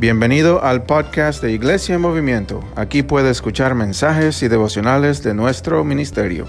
Bienvenido al podcast de Iglesia en Movimiento. Aquí puede escuchar mensajes y devocionales de nuestro ministerio.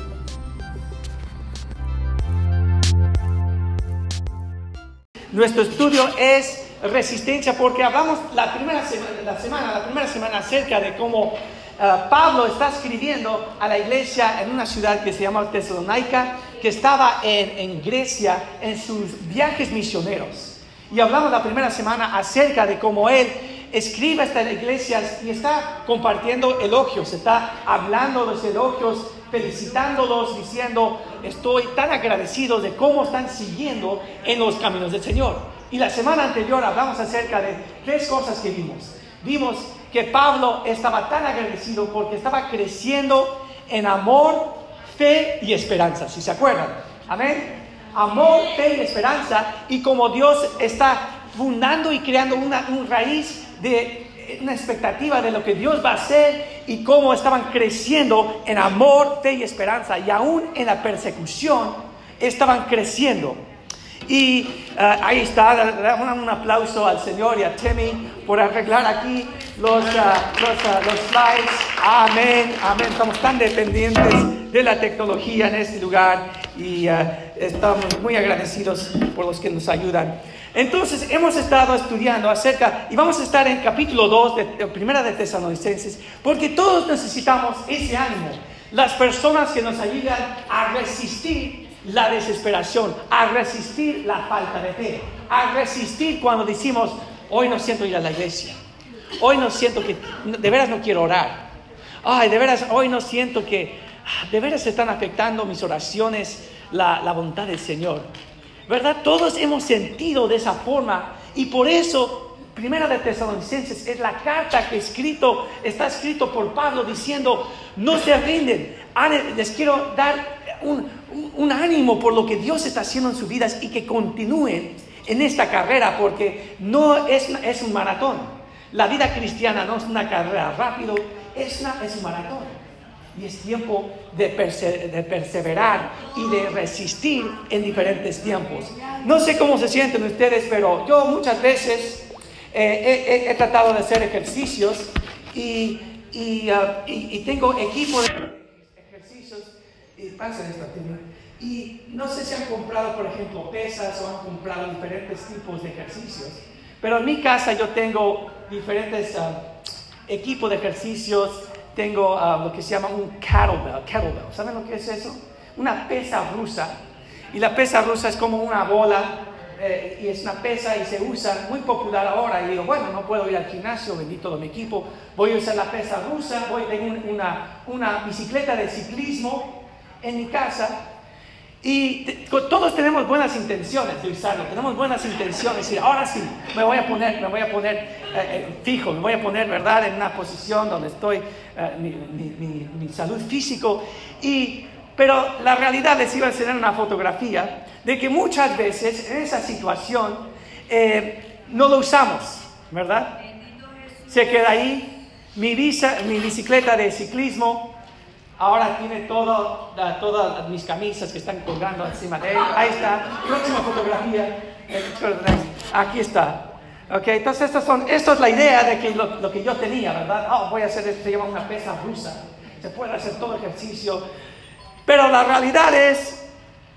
Nuestro estudio es resistencia porque hablamos la primera, la semana, la primera semana acerca de cómo uh, Pablo está escribiendo a la iglesia en una ciudad que se llama Tesalónica, que estaba en, en Grecia en sus viajes misioneros. Y hablamos la primera semana acerca de cómo él escribe estas iglesias y está compartiendo elogios, está hablando de los elogios, felicitándolos, diciendo, estoy tan agradecido de cómo están siguiendo en los caminos del Señor. Y la semana anterior hablamos acerca de tres cosas que vimos. Vimos que Pablo estaba tan agradecido porque estaba creciendo en amor, fe y esperanza, si se acuerdan. Amén. Amor, fe y esperanza. Y como Dios está fundando y creando una, raíz de una expectativa de lo que Dios va a hacer y cómo estaban creciendo en amor, fe y esperanza. Y aún en la persecución estaban creciendo. Y uh, ahí está, un, un, aplauso al Señor y a Timmy por arreglar aquí los, uh, los, uh, los, slides. Amén, amén. Estamos tan dependientes de la tecnología en este lugar y estamos muy agradecidos por los que nos ayudan. Entonces hemos estado estudiando acerca, y vamos a estar en capítulo 2 de, de Primera de Tesalonicenses, porque todos necesitamos ese ánimo. Las personas que nos ayudan a resistir la desesperación, a resistir la falta de fe, a resistir cuando decimos, hoy no siento ir a la iglesia, hoy no siento que, de veras no quiero orar, ay, de veras, hoy no siento que, ah, de veras están afectando mis oraciones, la, la voluntad del Señor. ¿verdad? Todos hemos sentido de esa forma y por eso Primera de Tesalonicenses es la carta que escrito, está escrito por Pablo diciendo, no se rinden, les quiero dar un, un, ánimo por lo que Dios está haciendo en sus vidas y que continúen en esta carrera porque no es, es un maratón. La vida cristiana no es una carrera rápido, es, es un maratón. Y es tiempo de, perseverar y de resistir en diferentes tiempos. No sé cómo se sienten ustedes, pero yo muchas veces eh, he, tratado de hacer ejercicios y, uh, tengo equipo de ejercicios. Pasa esto, y no sé si han comprado, por ejemplo, pesas o han comprado diferentes tipos de ejercicios. Pero en mi casa yo tengo diferentes uh, equipos de ejercicios tengo ah, lo que se llama un kettlebell, kettlebell. ¿Saben lo que es eso? Una pesa rusa. Y la pesa rusa es como una bola eh, y es una pesa y se usa muy popular ahora. Y digo, bueno, no puedo ir al gimnasio, bendito de mi equipo, voy a usar la pesa rusa, voy a tener una, una bicicleta de ciclismo en mi casa y todos tenemos buenas intenciones de usarlo, tenemos buenas intenciones. Y ahora sí, me voy a poner, me voy a poner eh, eh, fijo, me voy a poner, ¿verdad?, en una posición donde estoy, eh, mi, salud físico. Y, pero la realidad les iba a enseñar una fotografía de que muchas veces en esa situación no lo usamos, ¿verdad? Se queda ahí mi, mi bicicleta de ciclismo Ahora tiene todo, todas mis camisas que están colgando encima de él. Ahí está. Próxima fotografía. Aquí está. Ok, entonces estas son, esto es la idea de que lo, que yo tenía, ¿verdad? Oh, voy a hacer esto, se llama una pesa rusa. Se puede hacer todo ejercicio. Pero la realidad es,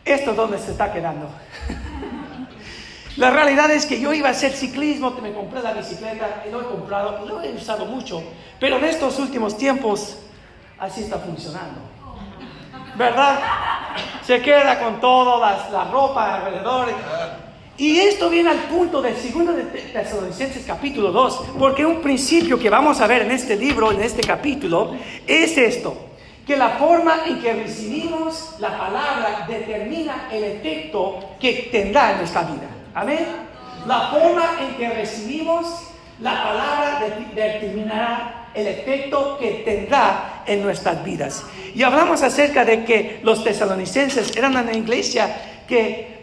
esto es donde se está quedando. la realidad es que yo iba a hacer ciclismo, me compré la bicicleta, y lo he comprado, lo he usado mucho. Pero en estos últimos tiempos, así está funcionando. ¿Verdad? Se queda con toda la, ropa alrededor. Y esto viene al punto del segundo de Tesalonicenses capítulo 2, porque un principio que vamos a ver en este libro, en este capítulo, es esto, que la forma en que recibimos la palabra determina el efecto que tendrá en nuestra vida. Amén. La forma en que recibimos la palabra determinará el efecto que tendrá en nuestras vidas. Y hablamos acerca de que los tesalonicenses eran una iglesia que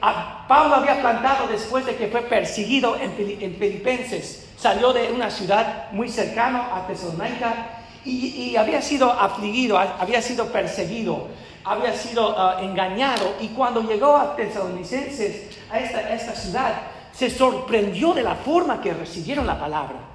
Pablo había plantado después de que fue perseguido en, Filipenses. Salió de una ciudad muy cercana a Tesalónica y, había sido afligido, había sido perseguido, había sido ah, engañado. Y cuando llegó a Tesalonicenses, a esta, a esta ciudad, se sorprendió de la forma que recibieron la palabra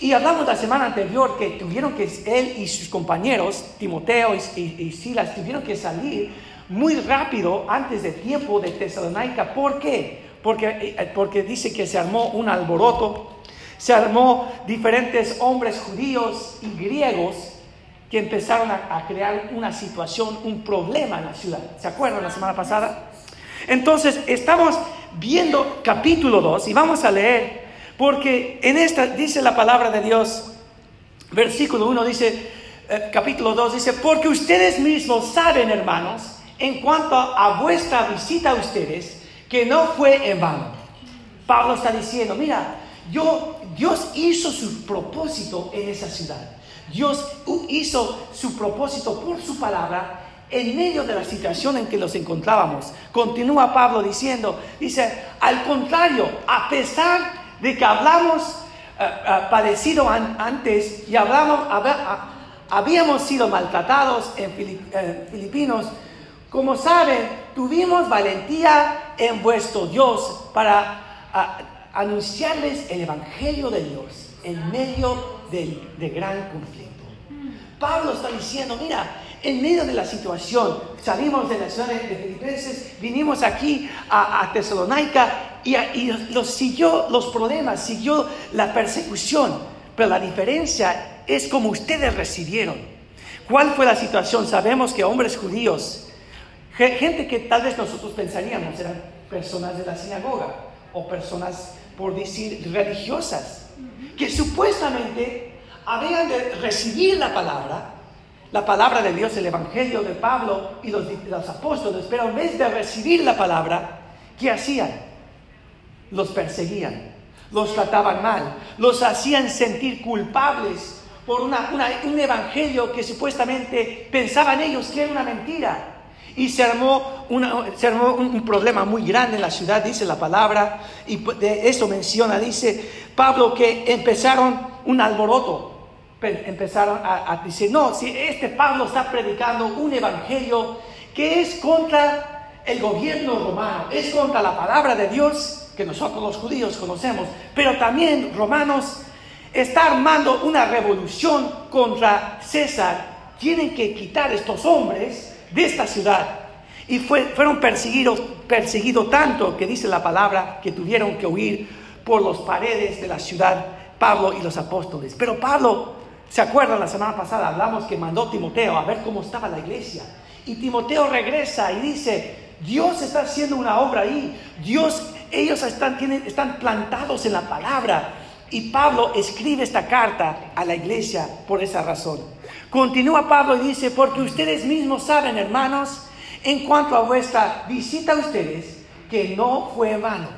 Y hablamos la semana anterior que tuvieron que, él y sus compañeros, Timoteo y, Silas, tuvieron que salir muy rápido antes de tiempo de Tesalónica. ¿Por qué? Porque, eh, porque dice que se armó un alboroto, se armó diferentes hombres judíos y griegos que empezaron a, crear una situación, un problema en la ciudad. ¿Se acuerdan la semana pasada? Entonces, estamos viendo capítulo 2 y vamos a leer, porque en esta dice la palabra de Dios, versículo 1 dice, eh, capítulo 2 dice, porque ustedes mismos saben, hermanos, en cuanto a vuestra visita a ustedes, que no fue en vano. Pablo está diciendo, mira, yo, Dios hizo su propósito en esa ciudad. Dios hizo su propósito por su palabra en medio de la situación en que nos encontrábamos. Continúa Pablo diciendo, dice, al contrario, a pesar de que hablamos eh, eh, padecido antes y hablamos, habíamos sido maltratados en Filipinos, como saben, tuvimos valentía en vuestro Dios para anunciarles el Evangelio de Dios en medio de, gran conflicto. Pablo está diciendo, mira, en medio de la situación, salimos de la ciudad de Filipenses, vinimos aquí a, a Tesalónica y, los, siguió los problemas, siguió la persecución, pero la diferencia es como ustedes recibieron. ¿Cuál fue la situación? Sabemos que hombres judíos, gente que tal vez nosotros pensaríamos eran personas de la sinagoga o personas, por decir, religiosas, que supuestamente habían de recibir la palabra, la palabra de Dios, el Evangelio de Pablo y los, los apóstoles, pero en vez de recibir la palabra, ¿qué hacían? Los perseguían, los trataban mal, los hacían sentir culpables por una, un evangelio que supuestamente pensaban ellos que era una mentira. Y se armó, se armó un, problema muy grande en la ciudad, dice la palabra, y de eso menciona, dice Pablo, que empezaron un alboroto. Empezaron a, decir, no, si este Pablo está predicando un evangelio que es contra el gobierno romano, es contra la palabra de Dios que nosotros los judíos conocemos, pero también romanos está armando una revolución contra César. Tienen que quitar estos hombres de esta ciudad. Y fueron perseguidos, perseguidos tanto que dice la palabra que tuvieron que huir por las paredes de la ciudad Pablo y los apóstoles. Pero Pablo, ¿se acuerdan la semana pasada? Hablamos que mandó Timoteo a ver cómo estaba la iglesia. Y Timoteo regresa y dice, Dios está haciendo una obra ahí. Dios, ellos están, están plantados en la palabra. Y Pablo escribe esta carta a la iglesia por esa razón. Continúa Pablo y dice, porque ustedes mismos saben, hermanos, en cuanto a vuestra visita a ustedes, que no fue vano.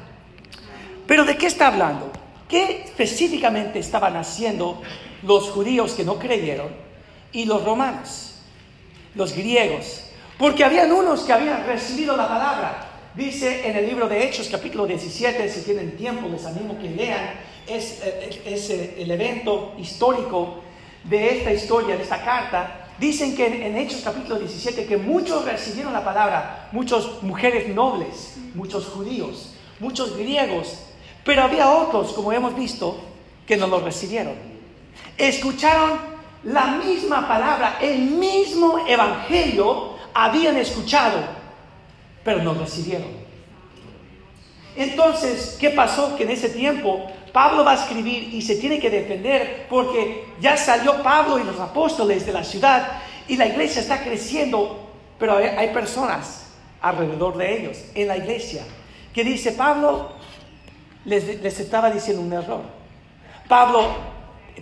Pero ¿de qué está hablando? ¿Qué específicamente estaban haciendo los judíos que no creyeron y los romanos, los griegos? Porque habían unos que habían recibido la palabra. Dice en el libro de Hechos capítulo 17, si tienen tiempo les animo que lean, es, es, el evento histórico de esta historia, de esta carta, dicen que en, Hechos capítulo 17 que muchos recibieron la palabra, muchas mujeres nobles, muchos judíos, muchos griegos, pero había otros, como hemos visto, que no lo recibieron. Escucharon la misma palabra, el mismo evangelio habían escuchado, pero no recibieron. Entonces, ¿qué pasó? Que en ese tiempo Pablo va a escribir y se tiene que defender porque ya salió Pablo y los apóstoles de la ciudad y la iglesia está creciendo, pero hay, personas alrededor de ellos en la iglesia que dice, Pablo les, estaba diciendo un error. Pablo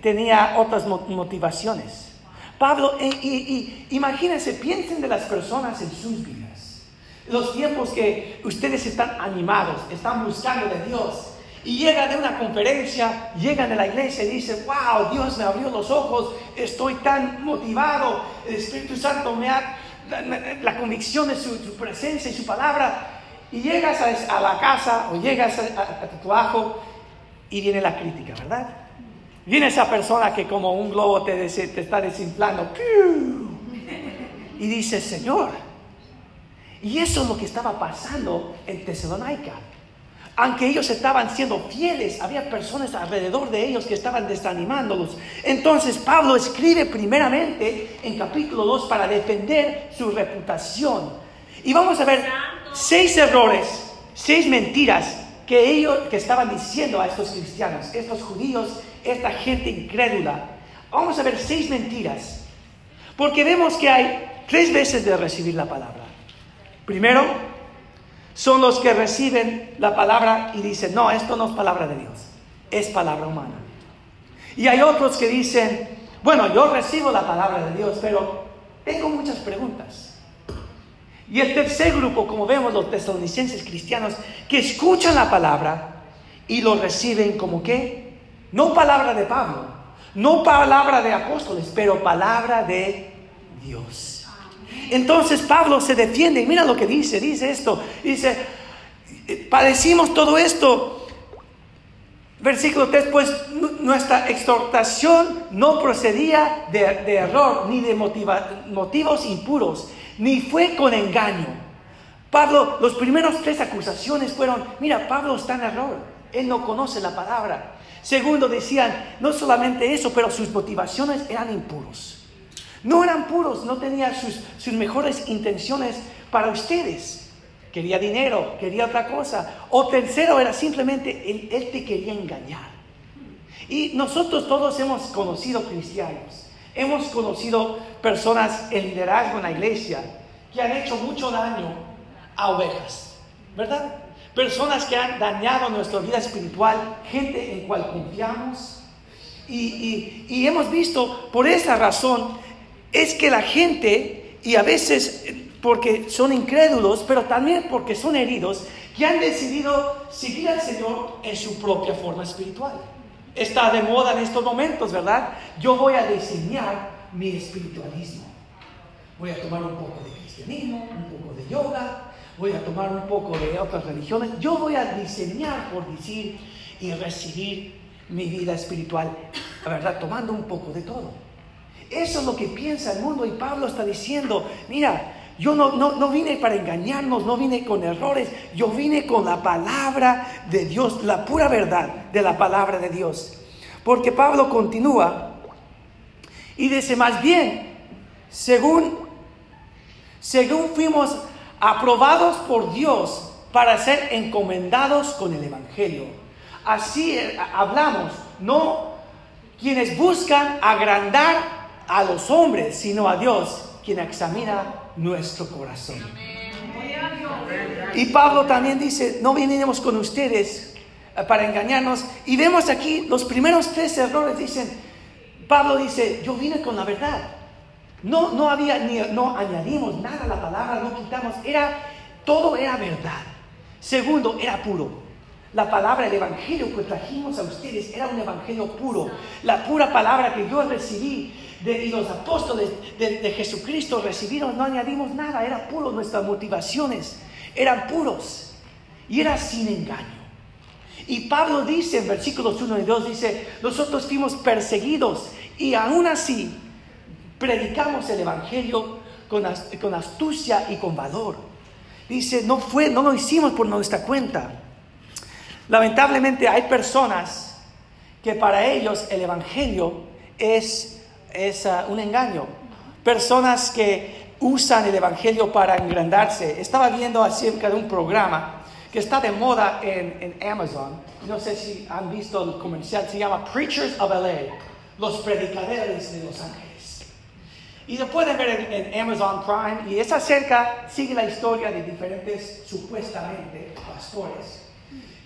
tenía otras motivaciones. Pablo, y, imagínense, piensen de las personas en sus vidas. Los tiempos que ustedes están animados, están buscando de Dios, y llegan de una conferencia, llegan a la iglesia y dicen, wow, Dios me abrió los ojos, estoy tan motivado, el Espíritu Santo me ha, la, convicción de su, presencia y su palabra. Y llegas a, la casa o llegas a, tu trabajo y viene la crítica, ¿verdad? Viene esa persona que como un globo te, está desinflando. Y dice, Señor, y eso es lo que estaba pasando en Tesalónica. aunque ellos estaban siendo fieles, había personas alrededor de ellos que estaban desanimándolos. Entonces Pablo escribe primeramente en capítulo 2 para defender su reputación. Y vamos a ver seis errores, seis mentiras que ellos que estaban diciendo a estos cristianos, estos judíos, esta gente incrédula. Vamos a ver seis mentiras. Porque vemos que hay tres veces de recibir la palabra. Primero, son los que reciben la palabra y dicen, no, esto no es palabra de Dios, es palabra humana. Y hay otros que dicen, bueno, yo recibo la palabra de Dios, pero tengo muchas preguntas. Y el tercer grupo, como vemos los tesalonicenses cristianos, que escuchan la palabra y lo reciben como qué? No palabra de Pablo, no palabra de apóstoles, pero palabra de Dios. Entonces Pablo se defiende, mira lo que dice, dice esto, dice, padecimos todo esto. Versículo 3, pues nuestra exhortación no procedía de, error ni de motivos impuros, ni fue con engaño. Pablo, los primeros tres acusaciones fueron, mira, Pablo está en error, él no conoce la palabra. Segundo, decían, no solamente eso, pero sus motivaciones eran impuros. No eran puros, no tenían sus, mejores intenciones para ustedes. Quería dinero, quería otra cosa. O tercero era simplemente él, él te quería engañar. Y nosotros todos hemos conocido cristianos, hemos conocido personas en liderazgo en la iglesia que han hecho mucho daño a ovejas, ¿verdad? Personas que han dañado nuestra vida espiritual, gente en cual confiamos. Y, y hemos visto por esa razón es que la gente, y a veces porque son incrédulos, pero también porque son heridos, que han decidido seguir al Señor en su propia forma espiritual. Está de moda en estos momentos, ¿verdad? Yo voy a diseñar mi espiritualismo. Voy a tomar un poco de cristianismo, un poco de yoga, voy a tomar un poco de otras religiones. Yo voy a diseñar, por decir, y recibir mi vida espiritual, ¿verdad? Tomando un poco de todo. Eso es lo que piensa el mundo y Pablo está diciendo, mira, yo no, no, vine para engañarnos, no vine con errores, yo vine con la palabra de Dios, la pura verdad de la palabra de Dios. Porque Pablo continúa y dice, más bien, según, según fuimos aprobados por Dios para ser encomendados con el Evangelio. Así eh, hablamos, no quienes buscan agrandar a los hombres, sino a Dios, quien examina nuestro corazón. Y Pablo también dice, no vinimos con ustedes eh, para engañarnos. Y vemos aquí los primeros tres errores, dicen, Pablo dice, yo vine con la verdad. No, no había, ni, no añadimos nada a la palabra, no quitamos, era, todo era verdad. Segundo, era puro. La palabra, el evangelio que trajimos a ustedes era un evangelio puro. La pura palabra que yo recibí de, y los apóstoles de, Jesucristo recibieron, no añadimos nada, era puro, nuestras motivaciones eran puros y era sin engaño. Y Pablo dice en versículos 1 y 2, dice, nosotros fuimos perseguidos y aún así predicamos el Evangelio con, astucia y con valor. Dice, no fue, no lo hicimos por nuestra cuenta. Lamentablemente hay personas que para ellos el Evangelio es es ah, un engaño. Personas que usan el Evangelio para engrandarse. Estaba viendo acerca de un programa que está de moda en, Amazon. No sé si han visto el comercial, se llama Preachers of LA, los predicadores de Los Ángeles. Y lo pueden ver en, Amazon Prime y es acerca, sigue la historia de diferentes supuestamente pastores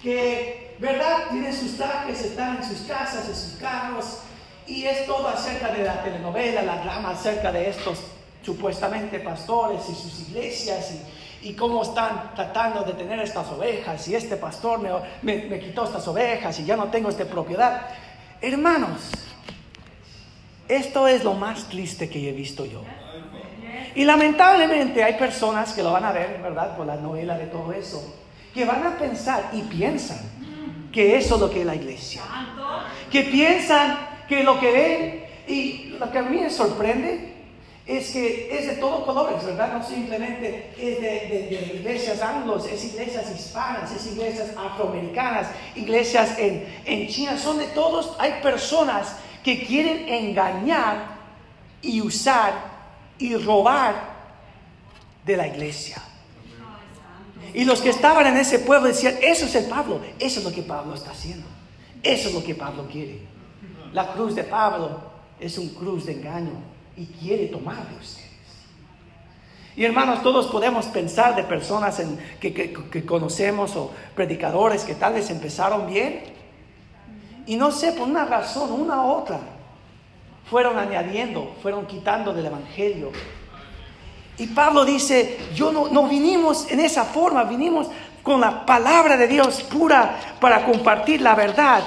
que, ¿verdad? Tienen sus trajes, están en sus casas, en sus carros, y es todo acerca de la telenovela, la drama acerca de estos supuestamente pastores y sus iglesias y, cómo están tratando de tener estas ovejas y este pastor me, me quitó estas ovejas y ya no tengo esta propiedad. Hermanos, esto es lo más triste que he visto yo. Y lamentablemente hay personas que lo van a ver, ¿verdad? Por la novela de todo eso, que van a pensar y piensan que eso es lo que es la iglesia. Que piensan que lo que ven y lo que a mí me sorprende es que es de todo colores, ¿verdad? No simplemente es de, iglesias anglos, es iglesias hispanas, es iglesias afroamericanas, iglesias en, en China, son de todos. Hay personas que quieren engañar y usar y robar de la iglesia. Y los que estaban en ese pueblo decían, eso es el Pablo, eso es lo que Pablo está haciendo, eso es lo que Pablo quiere. La cruz de Pablo es un cruz de engaño y quiere tomar de ustedes. Y hermanos, todos podemos pensar de personas en, que, que, conocemos o predicadores que tal vez empezaron bien y no sé, por una razón, una u otra, fueron añadiendo, fueron quitando del Evangelio. Y Pablo dice, yo no, no vinimos en esa forma, vinimos con la palabra de Dios pura para compartir la verdad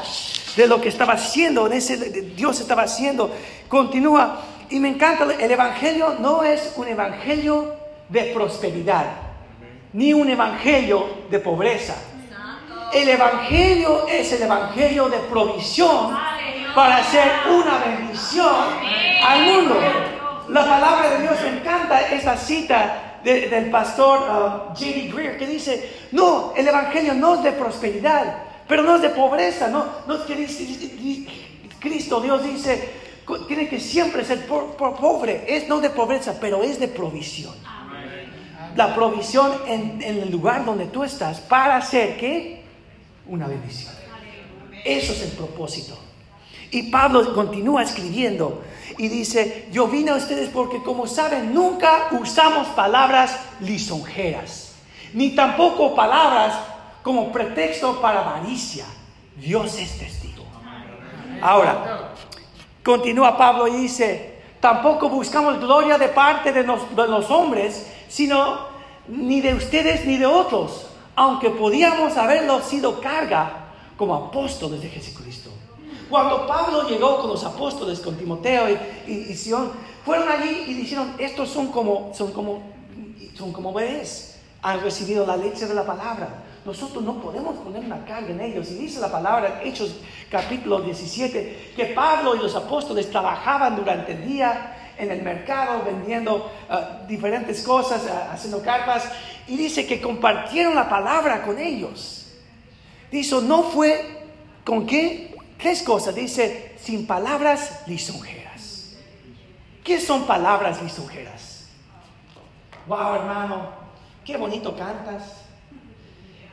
de lo que estaba haciendo, de ese, Dios estaba haciendo. Continúa, y me encanta, el Evangelio no es un Evangelio de prosperidad, ni un Evangelio de pobreza. El Evangelio es el Evangelio de provisión para hacer una bendición al mundo. La palabra de Dios me encanta esa cita del pastor uh, J.D. Greer que dice, no, el Evangelio no es de prosperidad, pero no es de pobreza, no, no es que Cristo, Dios dice, tiene que siempre ser pobre, es no de pobreza, pero es de provisión. La provisión en, el lugar donde tú estás para hacer qué? Una bendición. Eso es el propósito. Y Pablo continúa escribiendo y dice, yo vine a ustedes porque como saben, nunca usamos palabras lisonjeras, ni tampoco palabras como pretexto para avaricia. Dios es testigo. Ahora, continúa Pablo y dice, tampoco buscamos gloria de parte de de los hombres, sino ni de ustedes ni de otros, aunque podíamos haberlo sido carga como apóstoles de Jesucristo. Cuando Pablo llegó con los apóstoles, con Timoteo y, y, Sion, fueron allí y dijeron, estos son como, son como, son como bebés, han recibido la leche de la palabra nosotros no podemos poner una carga en ellos. Y dice la palabra Hechos capítulo 17 que Pablo y los apóstoles trabajaban durante el día en el mercado vendiendo uh, diferentes cosas, uh, haciendo carpas. Y dice que compartieron la palabra con ellos. Dice, no fue con qué? Tres cosas. Dice, sin palabras lisonjeras. ¿Qué son palabras lisonjeras? Wow, hermano, qué bonito cantas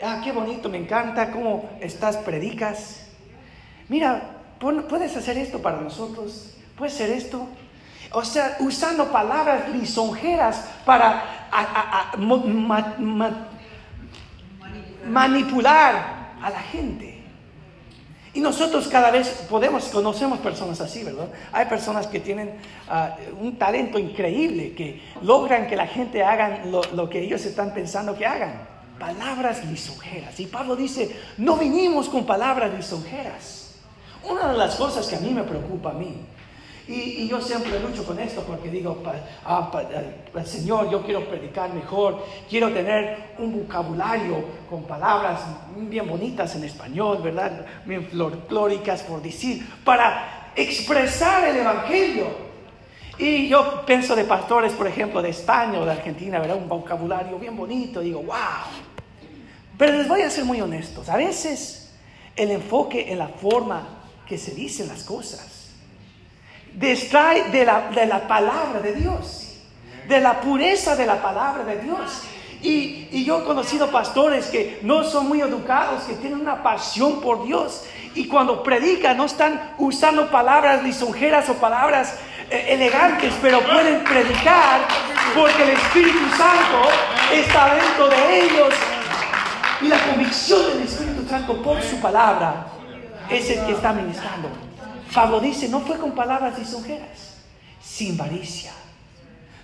ah, qué bonito, me encanta cómo estás, predicas. Mira, puedes hacer esto para nosotros, puedes hacer esto. O sea, usando palabras lisonjeras para manipular a la gente. Y nosotros cada vez podemos, conocemos personas así, ¿verdad? Hay personas que tienen ah, un talento increíble, que logran que la gente haga lo que ellos están pensando que hagan palabras lisonjeras. Y Pablo dice, no vinimos con palabras lisonjeras. Una de las cosas que a mí me preocupa a mí, y, yo siempre lucho con esto porque digo, ah, el Señor, yo quiero predicar mejor, quiero tener un vocabulario con palabras bien bonitas en español, ¿verdad? Bien folclóricas por decir, para expresar el Evangelio. Y yo pienso de pastores, por ejemplo, de España o de Argentina, ¿verdad? Un vocabulario bien bonito. Digo, wow, pero les voy a ser muy honestos. A veces el enfoque en la forma que se dicen las cosas distrae de la, de la palabra de Dios, de la pureza de la palabra de Dios. Y, y, yo he conocido pastores que no son muy educados, que tienen una pasión por Dios. Y cuando predican no están usando palabras lisonjeras o palabras eh, elegantes, pero pueden predicar porque el Espíritu Santo está dentro de ellos y la convicción del Espíritu Santo por su palabra es el que está ministrando. Pablo dice, no fue con palabras lisonjeras, sin varicia.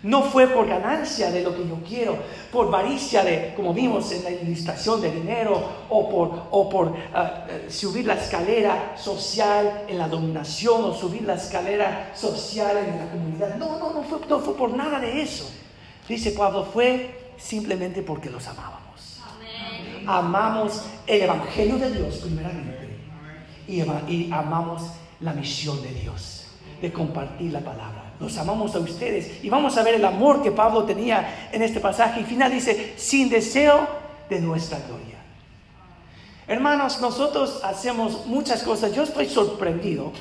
No fue por ganancia de lo que yo quiero, por varicia de, como vimos en la ilustración de dinero, o por, o por ah, eh, subir la escalera social en la dominación, o subir la escalera social en la comunidad. No, no, no fue, no fue por nada de eso. Dice Pablo, fue simplemente porque los amaba amamos el Evangelio de Dios primeramente y, amamos la misión de Dios. de compartir la palabra. Los amamos a ustedes y vamos a ver el amor que Pablo tenía en este pasaje. Y final dice, sin deseo de nuestra gloria. Hermanos, nosotros hacemos muchas cosas. Yo estoy sorprendido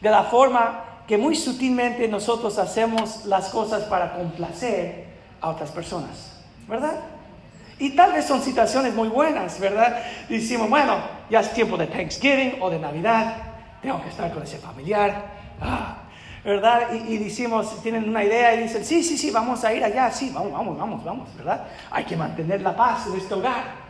de la forma que muy sutilmente nosotros hacemos las cosas para complacer a otras personas, ¿verdad? Y tal vez son situaciones muy buenas, ¿verdad? Decimos, bueno, ya es tiempo de Thanksgiving o de Navidad, tengo que estar con ese familiar, ah, ¿verdad? Y, y, decimos, tienen una idea y dicen, sí, sí, sí, vamos a ir allá, sí, vamos, vamos, vamos, vamos, ¿verdad? Hay que mantener la paz en este hogar.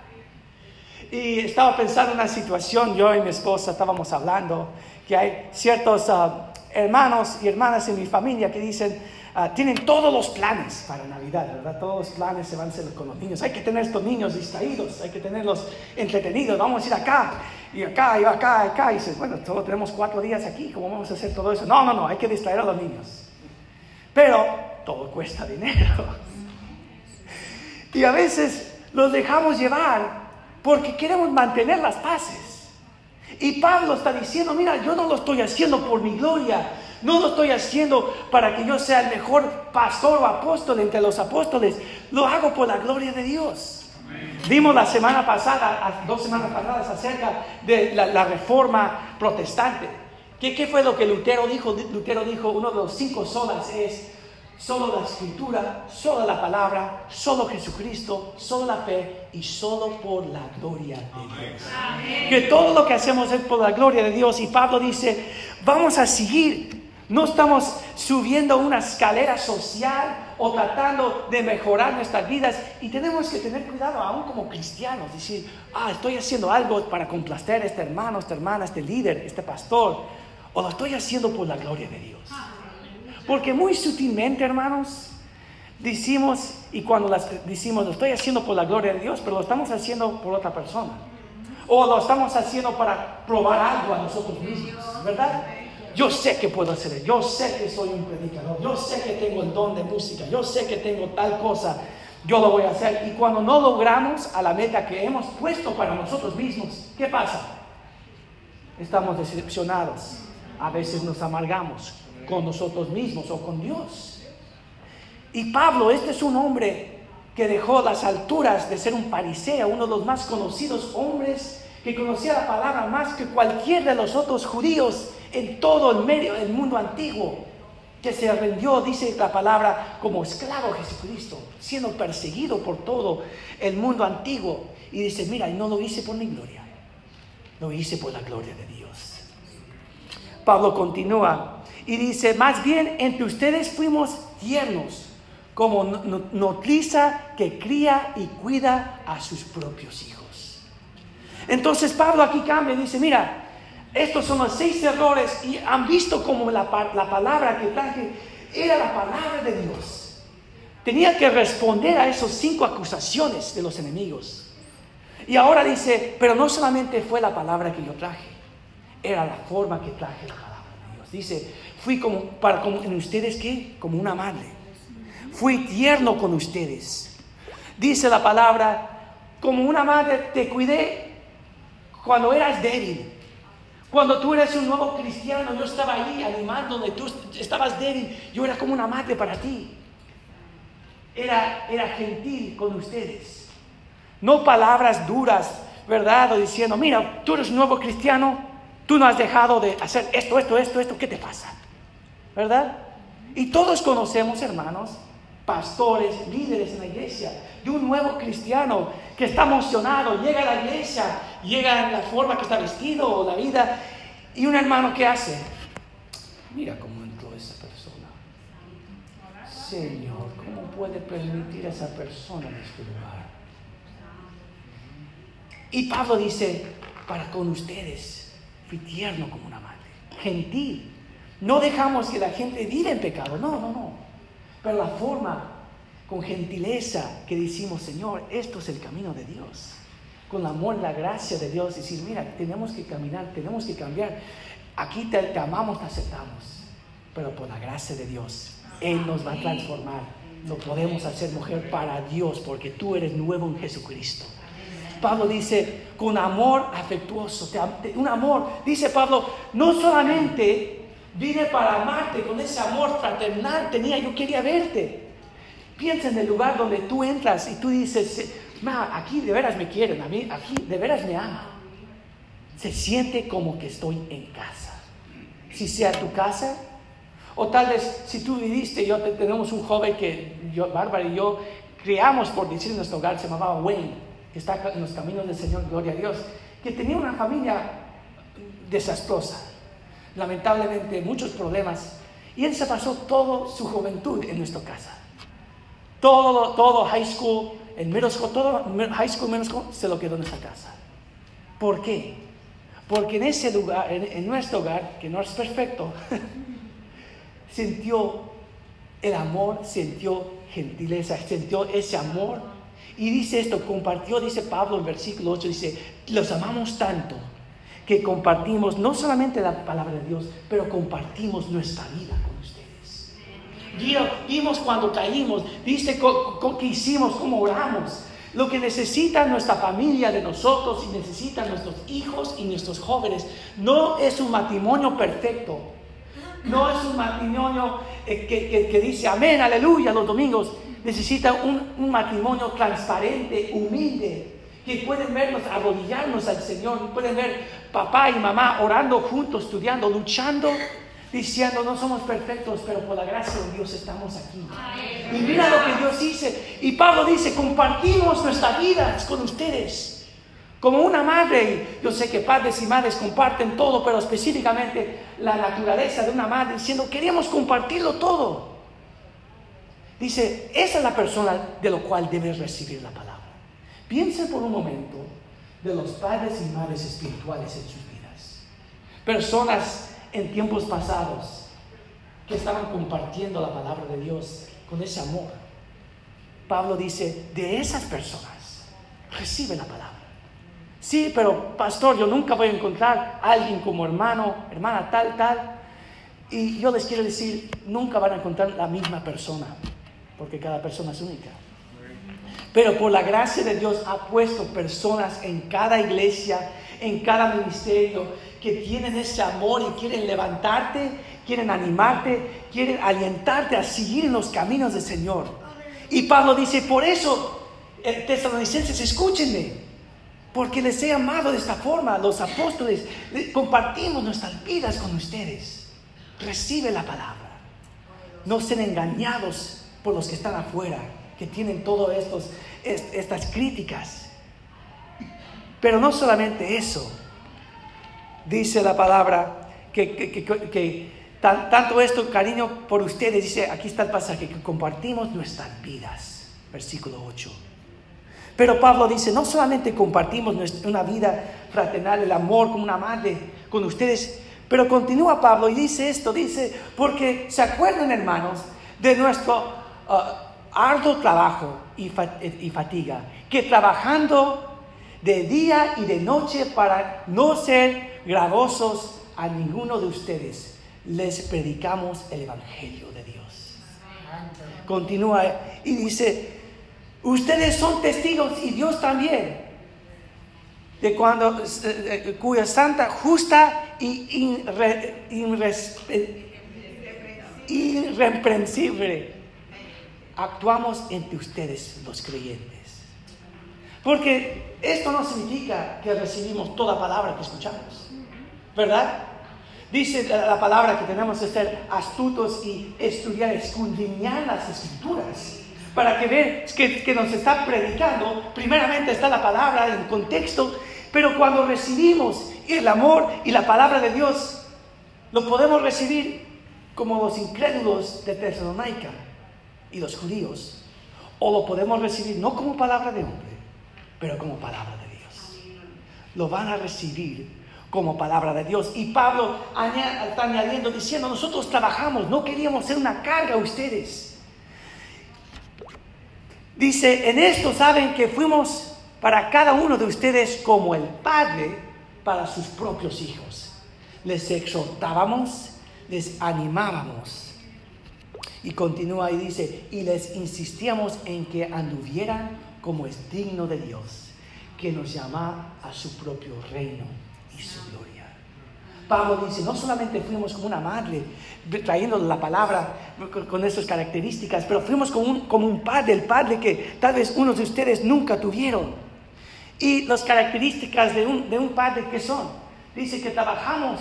Y estaba pensando en una situación, yo y mi esposa estábamos hablando, que hay ciertos uh, hermanos y hermanas en mi familia que dicen, uh, tienen todos los planes para Navidad, ¿verdad? Todos los planes se van a hacer con los niños. Hay que tener estos niños distraídos, hay que tenerlos entretenidos. Vamos a ir acá, y acá, y acá, y acá. Y dices, bueno, tenemos cuatro días aquí, ¿cómo vamos a hacer todo eso? No, no, no, hay que distraer a los niños. Pero todo cuesta dinero. Y a veces los dejamos llevar porque queremos mantener las paces. Y Pablo está diciendo, mira, yo no lo estoy haciendo por mi gloria, no lo estoy haciendo para que yo sea el mejor pastor o apóstol entre los apóstoles, lo hago por la gloria de Dios. Vimos la semana pasada, dos semanas pasadas, acerca de la, reforma protestante. ¿Qué, ¿Qué, fue lo que Lutero dijo? Lutero dijo, uno de los cinco solas es solo la escritura, solo la palabra, solo Jesucristo, solo la fe y solo por la gloria de Dios. Que todo lo que hacemos es por la gloria de Dios. Y Pablo dice, vamos a seguir. No estamos subiendo una escalera social o tratando de mejorar nuestras vidas. Y tenemos que tener cuidado, aún como cristianos, decir, ah, estoy haciendo algo para complacer a este hermano, esta hermana, este líder, este pastor. O lo estoy haciendo por la gloria de Dios. Porque muy sutilmente, hermanos, decimos, y cuando las, decimos, lo estoy haciendo por la gloria de Dios, pero lo estamos haciendo por otra persona. O lo estamos haciendo para probar algo a nosotros mismos, ¿verdad? Yo sé que puedo hacer, yo sé que soy un predicador, yo sé que tengo el don de música, yo sé que tengo tal cosa, yo lo voy a hacer. Y cuando no logramos a la meta que hemos puesto para nosotros mismos, ¿qué pasa? Estamos decepcionados, a veces nos amargamos, con nosotros mismos o con Dios. Y Pablo, este es un hombre que dejó las alturas de ser un fariseo, uno de los más conocidos hombres que conocía la palabra más que cualquier de los otros judíos en todo el medio del mundo antiguo, que se rindió, dice la palabra, como esclavo Jesucristo, siendo perseguido por todo el mundo antiguo. Y dice, mira, no lo hice por mi gloria, lo hice por la gloria de Dios. Pablo continúa y dice, más bien entre ustedes fuimos tiernos, como nodriza que cría y cuida a sus propios hijos. Entonces Pablo aquí cambia y dice, mira, estos son los seis errores y han visto como la, la palabra que traje era la palabra de Dios. Tenía que responder a esos cinco acusaciones de los enemigos. Y ahora dice, pero no solamente fue la palabra que yo traje, era la forma que traje la palabra de Dios. Dice, Fui como, para, como en ustedes, ¿qué? Como una madre. Fui tierno con ustedes. Dice la palabra, como una madre te cuidé cuando eras débil. Cuando tú eras un nuevo cristiano, yo estaba ahí animándole, tú estabas débil, yo era como una madre para ti. Era, era gentil con ustedes. No palabras duras, ¿verdad? O diciendo, mira, tú eres un nuevo cristiano, tú no has dejado de hacer esto, esto, esto, esto, ¿qué te pasa? ¿verdad? Y todos conocemos, hermanos, pastores, líderes en la iglesia, de un nuevo cristiano que está emocionado, llega a la iglesia, llega en la forma que está vestido o la vida, y un hermano que hace, mira cómo entró esa persona. Señor, ¿cómo puede permitir a esa persona en este lugar? Y Pablo dice, para con ustedes, fui tierno como una madre, gentil, no dejamos que la gente viva en pecado, no, no, no. Pero la forma, con gentileza, que decimos, Señor, esto es el camino de Dios. Con el amor, la gracia de Dios, decir, mira, tenemos que caminar, tenemos que cambiar. Aquí te, te amamos, te aceptamos. Pero por la gracia de Dios, Él nos va a transformar. Lo podemos hacer mujer para Dios, porque tú eres nuevo en Jesucristo. Pablo dice, con amor afectuoso, un amor, dice Pablo, no solamente Vine para amarte con ese amor fraternal. Tenía, yo quería verte. Piensa en el lugar donde tú entras y tú dices, aquí de veras me quieren, a mí, aquí de veras me aman. Se siente como que estoy en casa. Si sea tu casa, o tal vez si tú viviste, yo tenemos un joven que yo, Bárbara y yo criamos, por decir, en nuestro hogar, se llamaba Wayne, que está en los caminos del Señor, gloria a Dios, que tenía una familia desastrosa, lamentablemente muchos problemas, y él se pasó toda su juventud en nuestra casa. Todo, todo high school, en middle todo high school, middle school, se lo quedó en nuestra casa. ¿Por qué? Porque en ese lugar, en nuestro hogar, que no es perfecto, sintió el amor, sintió gentileza, sintió ese amor. Y dice esto, compartió, dice Pablo en versículo 8, dice, los amamos tanto que compartimos no solamente la palabra de Dios, pero compartimos nuestra vida con. Vimos cuando caímos, viste qué hicimos, cómo oramos. Lo que necesita nuestra familia de nosotros y necesitan nuestros hijos y nuestros jóvenes no es un matrimonio perfecto, no es un matrimonio eh, que, dice amén, aleluya los domingos. Necesita un, matrimonio transparente, humilde, que pueden vernos arrodillarnos al Señor, pueden ver papá y mamá orando juntos, estudiando, luchando, diciendo no somos perfectos, pero por la gracia de Dios estamos aquí. Y mira lo que Dios dice. Y Pablo dice, compartimos nuestras vidas con ustedes. Como una madre, yo sé que padres y madres comparten todo, pero específicamente la naturaleza de una madre diciendo, queríamos compartirlo todo. Dice, esa es la persona de lo cual debes recibir la palabra. Piense por un momento de los padres y madres espirituales en sus vidas. Personas en tiempos pasados que estaban compartiendo la palabra de Dios con ese amor. Pablo dice, de esas personas recibe la palabra. Sí, pero pastor, yo nunca voy a encontrar a alguien como hermano, hermana tal, tal. Y yo les quiero decir, nunca van a encontrar la misma persona, porque cada persona es única. Pero por la gracia de Dios ha puesto personas en cada iglesia, en cada ministerio, que tienen ese amor y quieren levantarte, quieren animarte, quieren alentarte a seguir en los caminos del Señor. Y Pablo dice, por eso, tesalonicenses, escúchenme porque les he amado de esta forma. Los apóstoles compartimos nuestras vidas con ustedes. Recibe la palabra. No sean engañados por los que están afuera, que tienen todas estas críticas. Pero no solamente eso. Dice la palabra que, tanto esto, cariño por ustedes, dice, aquí está el pasaje, que compartimos nuestras vidas. Versículo 8. Pero Pablo dice, no solamente compartimos una vida fraternal, el amor como una madre con ustedes, pero continúa Pablo y dice esto, dice, porque se acuerdan hermanos de nuestro uh, arduo trabajo y fatiga, que trabajando de día y de noche para no ser gravosos a ninguno de ustedes, les predicamos el Evangelio de Dios. Continúa y dice, Ustedes son testigos y Dios también de cuando eh, eh, cuya santa, justa y irreprensible actuamos entre ustedes los creyentes. Porque esto no significa que recibimos toda palabra que escuchamos, ¿verdad? Dice la palabra que tenemos que ser astutos y estudiar, escudriñar las escrituras para que vean que, nos está predicando. Primeramente está la palabra en contexto, pero cuando recibimos el amor y la palabra de Dios, lo podemos recibir como los incrédulos de Tesalónica y los judíos, o lo podemos recibir no como palabra de hombre, pero como palabra de Dios. Lo van a recibir como palabra de Dios. Y Pablo está añadiendo, diciendo, nosotros trabajamos, no queríamos ser una carga a ustedes. Dice, en esto saben que fuimos para cada uno de ustedes como el Padre para sus propios hijos. Les exhortábamos, les animábamos. Y continúa y dice, y les insistíamos en que anduvieran como es digno de Dios, que nos llama a su propio reino y su. Pablo dice, no solamente fuimos como una madre, trayendo la palabra con, estas características, pero fuimos como un, como un padre, el padre que tal vez unos de ustedes nunca tuvieron. Y las características de un, de un padre que son, dice que trabajamos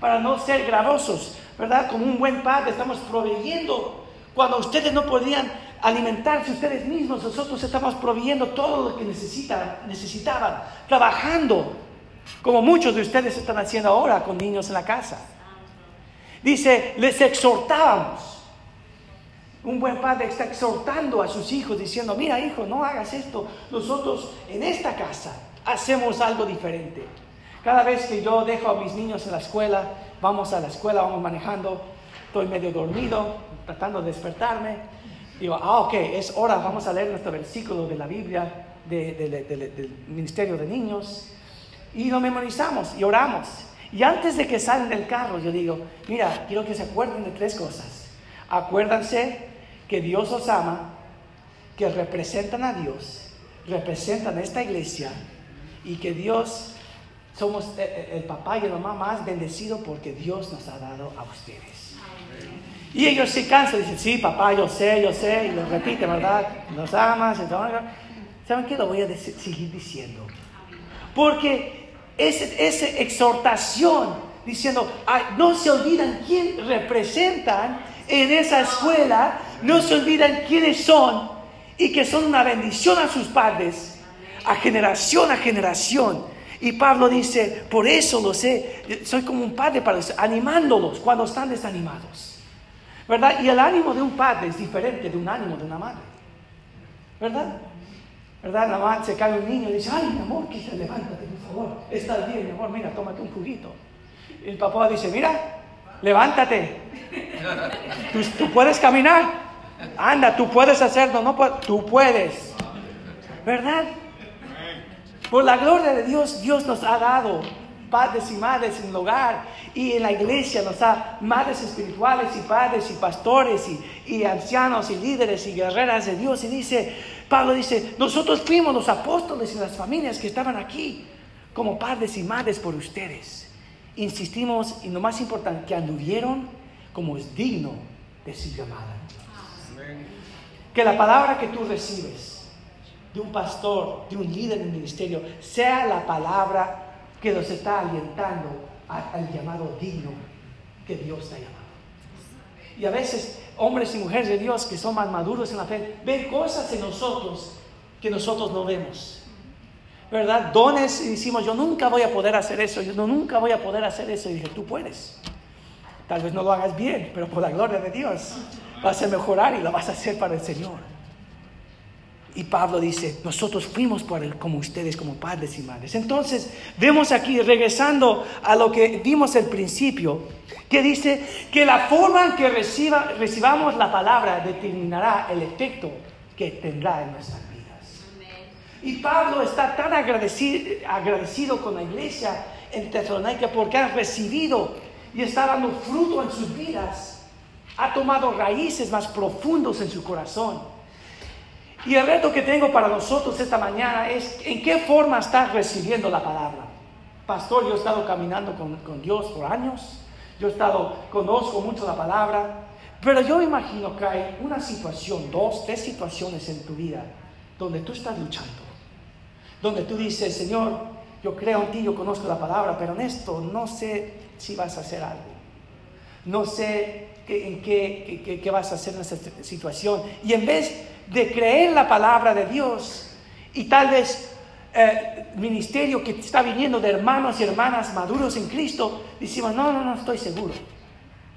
para no ser gravosos, ¿verdad? Como un buen padre estamos proveyendo. Cuando ustedes no podían alimentarse ustedes mismos, nosotros estamos proveyendo todo lo que necesitan, necesitaban, trabajando como muchos de ustedes están haciendo ahora con niños en la casa. Dice, les exhortábamos. Un buen padre está exhortando a sus hijos diciendo, mira hijo, no hagas esto. Nosotros en esta casa hacemos algo diferente. Cada vez que yo dejo a mis niños en la escuela, vamos a la escuela, vamos manejando, estoy medio dormido, tratando de despertarme. Digo, ah, ok, es hora, vamos a leer nuestro versículo de la Biblia del Ministerio de Niños y lo memorizamos y oramos. Y antes de que salen del carro, yo digo, mira, quiero que se acuerden de tres cosas. Acuérdense que Dios os ama, que representan a Dios, representan a esta iglesia y que Dios somos eh, eh, el papá y la mamá más bendecido porque Dios nos ha dado a ustedes. Y ellos se cansan, dicen, sí, papá, yo sé, yo sé, y lo repiten, ¿verdad? Nos amas, ¿saben qué? Lo voy a seguir diciendo. Porque esa, exhortación diciendo, no se olvidan quién representan en esa escuela, no se olvidan quiénes son y que son una bendición a sus padres, a generación a generación. Y Pablo dice, por eso lo sé, soy como un padre para animándolos cuando están desanimados. ¿Verdad? Y el ánimo de un padre es diferente de un ánimo de una madre. ¿Verdad? ¿Verdad? Mamá se cae un niño y dice, ay, mi amor, quizá levántate, por favor. Estás bien, mi amor, mira, tómate un juguito. El papá dice, mira, levántate. ¿Tú, puedes caminar. Anda, tú puedes hacerlo, no tú puedes. ¿Verdad? Por la gloria de Dios, Dios nos ha dado padres y madres en el hogar y en la iglesia nos da madres espirituales y padres y pastores y, y ancianos y líderes y guerreras de Dios. Y dice, Pablo dice, nosotros fuimos los apóstoles y las familias que estaban aquí como padres y madres por ustedes. Insistimos en lo más importante, que anduvieron como es digno de su llamada. Que la palabra que tú recibes de un pastor, de un líder en el ministerio, sea la palabra que nos está alientando al llamado digno que Dios te ha llamado. Y a veces hombres y mujeres de Dios que son más maduros en la fe ven cosas en nosotros que nosotros no vemos. ¿Verdad? Dones y decimos, yo nunca voy a poder hacer eso, yo nunca voy a poder hacer eso. Y dije, tú puedes. Tal vez no lo hagas bien, pero por la gloria de Dios vas a mejorar y lo vas a hacer para el Señor. Y Pablo dice, nosotros fuimos por él como ustedes, como padres y madres. Entonces, vemos aquí, regresando a lo que vimos al principio, que dice que la forma en que reciba, recibamos la palabra determinará el efecto que tendrá en nuestras vidas. Y Pablo está tan agradecido, agradecido con la iglesia en Tesalónica porque ha recibido y está dando fruto en sus vidas. Ha tomado raíces más profundos en su corazón. Y el reto que tengo para nosotros esta mañana es en qué forma estás recibiendo la palabra. Pastor, yo he estado caminando con, Dios por años, yo he estado, conozco mucho la palabra, pero yo imagino que hay una situación, dos, tres situaciones en tu vida donde tú estás luchando, donde tú dices, Señor, yo creo en ti, yo conozco la palabra, pero en esto no sé si vas a hacer algo. No sé en qué, qué vas a hacer en esta situación. Y en vez de creer la palabra de Dios y tal vez eh, ministerio que está viniendo de hermanos y hermanas maduros en Cristo, decimos, no, no, no estoy seguro.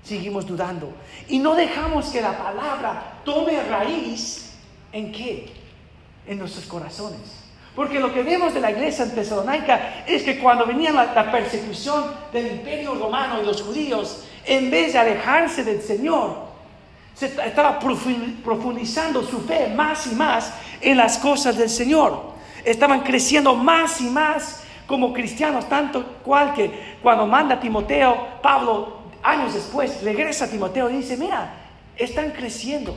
Seguimos dudando. Y no dejamos que la palabra tome raíz en qué? En nuestros corazones. Porque lo que vemos de la iglesia en Tesalónica es que cuando venía la, persecución del imperio romano y los judíos, en vez de alejarse del Señor, se estaba profundizando su fe más y más en las cosas del Señor. Estaban creciendo más y más como cristianos, tanto cual que cuando manda Timoteo, Pablo, años después, regresa a Timoteo y dice, mira, están creciendo.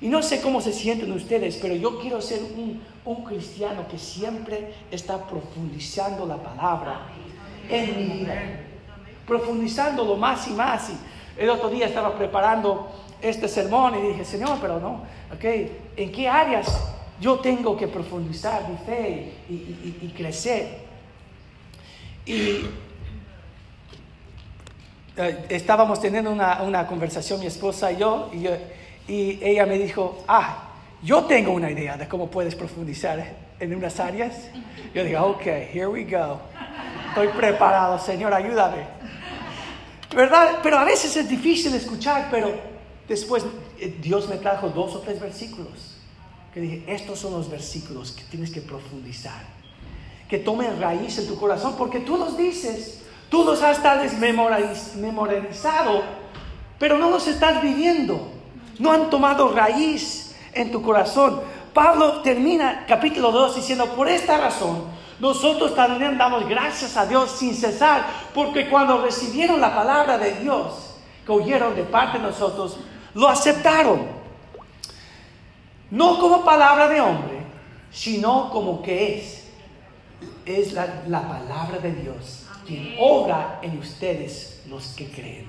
Y no sé cómo se sienten ustedes, pero yo quiero ser un cristiano que siempre está profundizando la palabra en mi vida profundizándolo más y más. Y el otro día estaba preparando este sermón y dije, Señor, pero no, ok, ¿en qué áreas yo tengo que profundizar mi fe y, crecer? Y eh, estábamos teniendo una, una, conversación mi esposa y yo, y y ella me dijo, ah, yo tengo una idea de cómo puedes profundizar en unas áreas. Yo digo, ok, here we go. Estoy preparado, Señor, ayúdame. ¿Verdad? Pero a veces es difícil escuchar, pero después eh, Dios me trajo dos o tres versículos. Que dije, estos son los versículos que tienes que profundizar. Que tomen raíz en tu corazón, porque tú los dices, tú los has tal memorizado, pero no los estás viviendo no han tomado raíz en tu corazón. Pablo termina capítulo 2 diciendo, por esta razón, nosotros también damos gracias a Dios sin cesar, porque cuando recibieron la palabra de Dios, que oyeron de parte de nosotros, lo aceptaron. No como palabra de hombre, sino como que es. Es la, la palabra de Dios quien obra en ustedes los que creen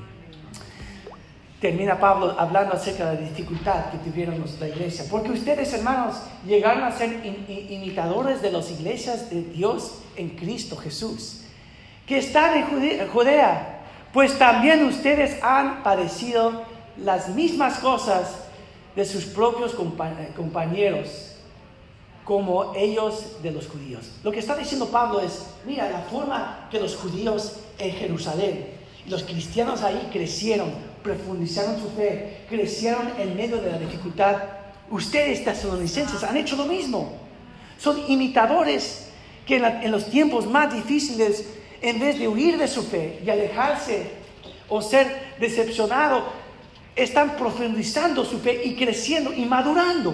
termina Pablo hablando acerca de la dificultad que tuvieron la iglesia. Porque ustedes, hermanos, llegaron a ser imitadores de las iglesias de Dios en Cristo Jesús, que están en Judea, pues también ustedes han padecido las mismas cosas de sus propios compañeros como ellos de los judíos. Lo que está diciendo Pablo es, mira, la forma que los judíos en Jerusalén, los cristianos ahí crecieron, profundizaron su fe, crecieron en medio de la dificultad. Ustedes, tesalonicenses, han hecho lo mismo. Son imitadores que en, los tiempos más difíciles, en vez de huir de su fe y alejarse o ser decepcionados, están profundizando su fe y creciendo y madurando.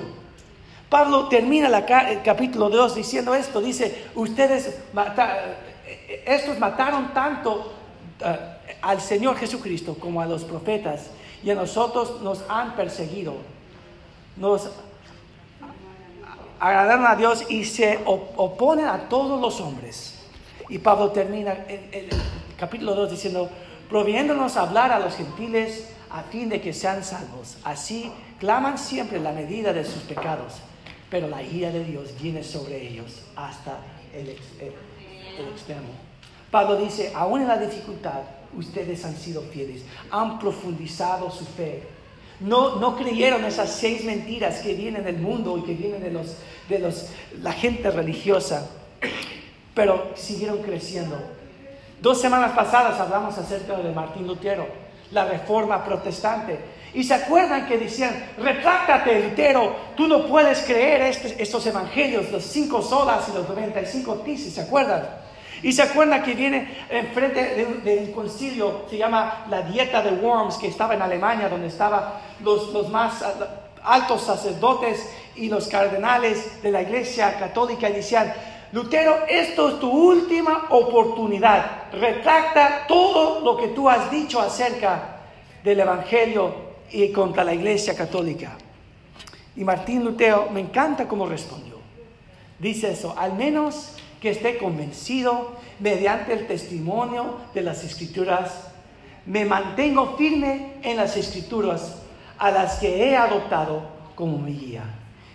Pablo termina el capítulo 2 diciendo esto, dice, ustedes estos mataron tanto eh, al Señor Jesucristo como a los profetas y a nosotros nos han perseguido. Nos agradaron a Dios y se oponen a todos los hombres. Y Pablo termina en el capítulo 2 diciendo, proviéndonos a hablar a los gentiles a fin de que sean salvos. Así claman siempre la medida de sus pecados, pero la ira de Dios viene sobre ellos hasta el, el extremo. Pablo dice, aún en la dificultad, ustedes han sido fieles, han profundizado su fe. No, no creyeron esas seis mentiras que vienen del mundo y que vienen de, los, de los, la gente religiosa, pero siguieron creciendo. Dos semanas pasadas hablamos acerca de Martín Lutero, la reforma protestante. Y se acuerdan que decían, retráctate Lutero, tú no puedes creer este, estos evangelios, los cinco solas y los 95 tisis, ¿se acuerdan? Y se acuerda que viene enfrente de, un concilio, se llama la dieta de Worms, que estaba en Alemania, donde estaban los, los más altos sacerdotes y los cardenales de la iglesia católica y Lutero, esto es tu última oportunidad. Retracta todo lo que tú has dicho acerca del Evangelio y contra la iglesia católica. Y Martín Lutero, me encanta cómo respondió. Dice eso, al menos que esté convencido mediante el testimonio de las escrituras. Me mantengo firme en las escrituras a las que he adoptado como mi guía.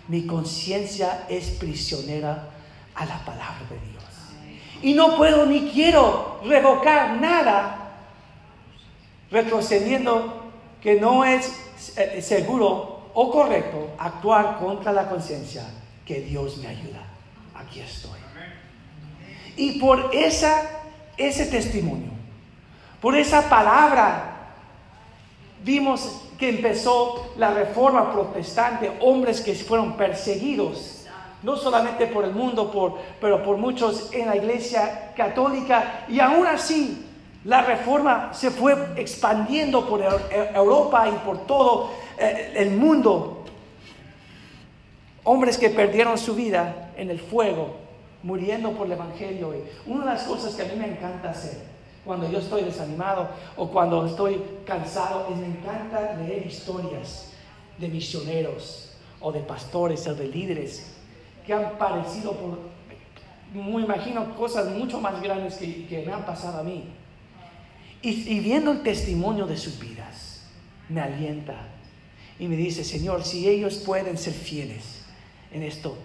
Mi conciencia es prisionera a la palabra de Dios. Y no puedo ni quiero revocar nada retrocediendo que no es eh, seguro o correcto actuar contra la conciencia. Que Dios me ayuda. Aquí estoy. Y por esa, ese testimonio, por esa palabra, vimos que empezó la reforma protestante, hombres que fueron perseguidos, no solamente por el mundo, por, pero por muchos en la iglesia católica, y aún así la reforma se fue expandiendo por Europa y por todo eh, el mundo. Hombres que perdieron su vida en el fuego muriendo por el Evangelio. Y una de las cosas que a mí me encanta hacer cuando yo estoy desanimado o cuando estoy cansado es me encanta leer historias de misioneros o de pastores o de líderes que han padecido por, me imagino, cosas mucho más grandes que, que me han pasado a mí. Y, viendo el testimonio de sus vidas, me alienta y me dice, Señor, si ellos pueden ser fieles en esto,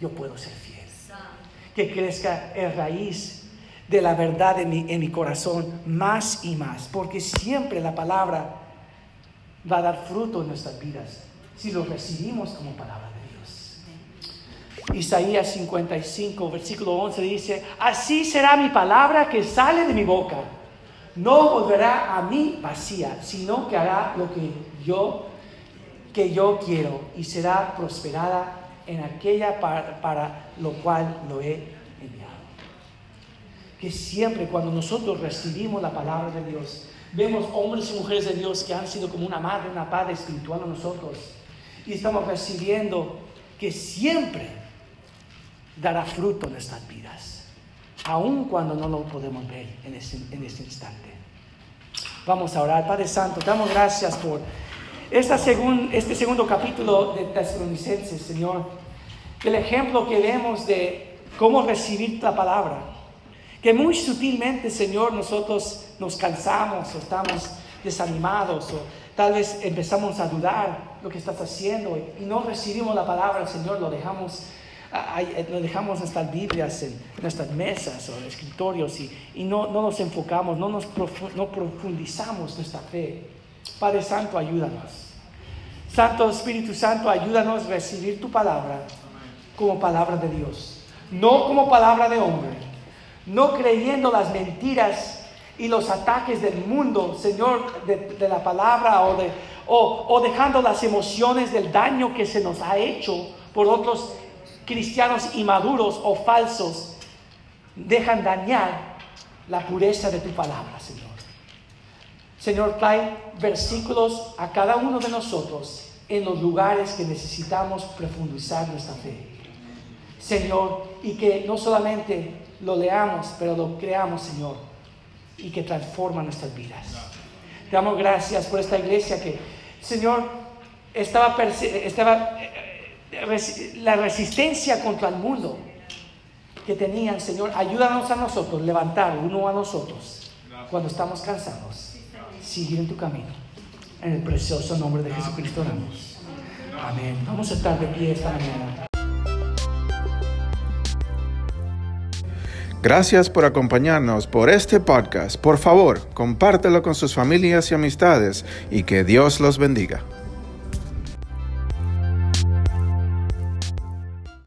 yo puedo ser fiel. Que crezca el raíz de la verdad en mi, en mi corazón más y más, porque siempre la palabra va a dar fruto en nuestras vidas si lo recibimos como palabra de Dios. Isaías 55, versículo 11 dice, así será mi palabra que sale de mi boca. No volverá a mí vacía, sino que hará lo que yo, que yo quiero y será prosperada en aquella para, para lo cual lo he enviado. Que siempre cuando nosotros recibimos la palabra de Dios, vemos hombres y mujeres de Dios que han sido como una madre, una padre espiritual a nosotros y estamos recibiendo que siempre dará fruto en nuestras vidas, aun cuando no lo podemos ver en este, en este instante. Vamos a orar. Padre Santo, damos gracias por esta este segundo capítulo de Tesalonicenses, Señor. El ejemplo que vemos de cómo recibir la palabra. Que muy sutilmente, Señor, nosotros nos cansamos o estamos desanimados o tal vez empezamos a dudar lo que estás haciendo y no recibimos la palabra Señor, lo dejamos, lo dejamos nuestras Biblias en nuestras mesas o en escritorios y, y no, no, nos enfocamos, no, nos no profundizamos nuestra fe. Padre Santo, ayúdanos. Santo Espíritu Santo, ayúdanos a recibir tu palabra como palabra de Dios, no como palabra de hombre, no creyendo las mentiras y los ataques del mundo, Señor, de, la palabra o, de, o, dejando las emociones del daño que se nos ha hecho por otros cristianos inmaduros o falsos, dejan dañar la pureza de tu palabra, Señor. Señor, trae versículos a cada uno de nosotros en los lugares que necesitamos profundizar nuestra fe. Señor, y que no solamente lo leamos, pero lo creamos, Señor y que transforma nuestras vidas. Te damos gracias por esta iglesia que, Señor, estaba, estaba eh, la resistencia contra el mundo que tenían, Señor. Ayúdanos a nosotros, levantar uno a nosotros cuando estamos cansados. Seguir en tu camino. En el precioso nombre de Jesucristo oramos. Amén. Vamos a estar de pie esta mañana. Gracias por acompañarnos por este podcast. Por favor, compártelo con sus familias y amistades y que Dios los bendiga.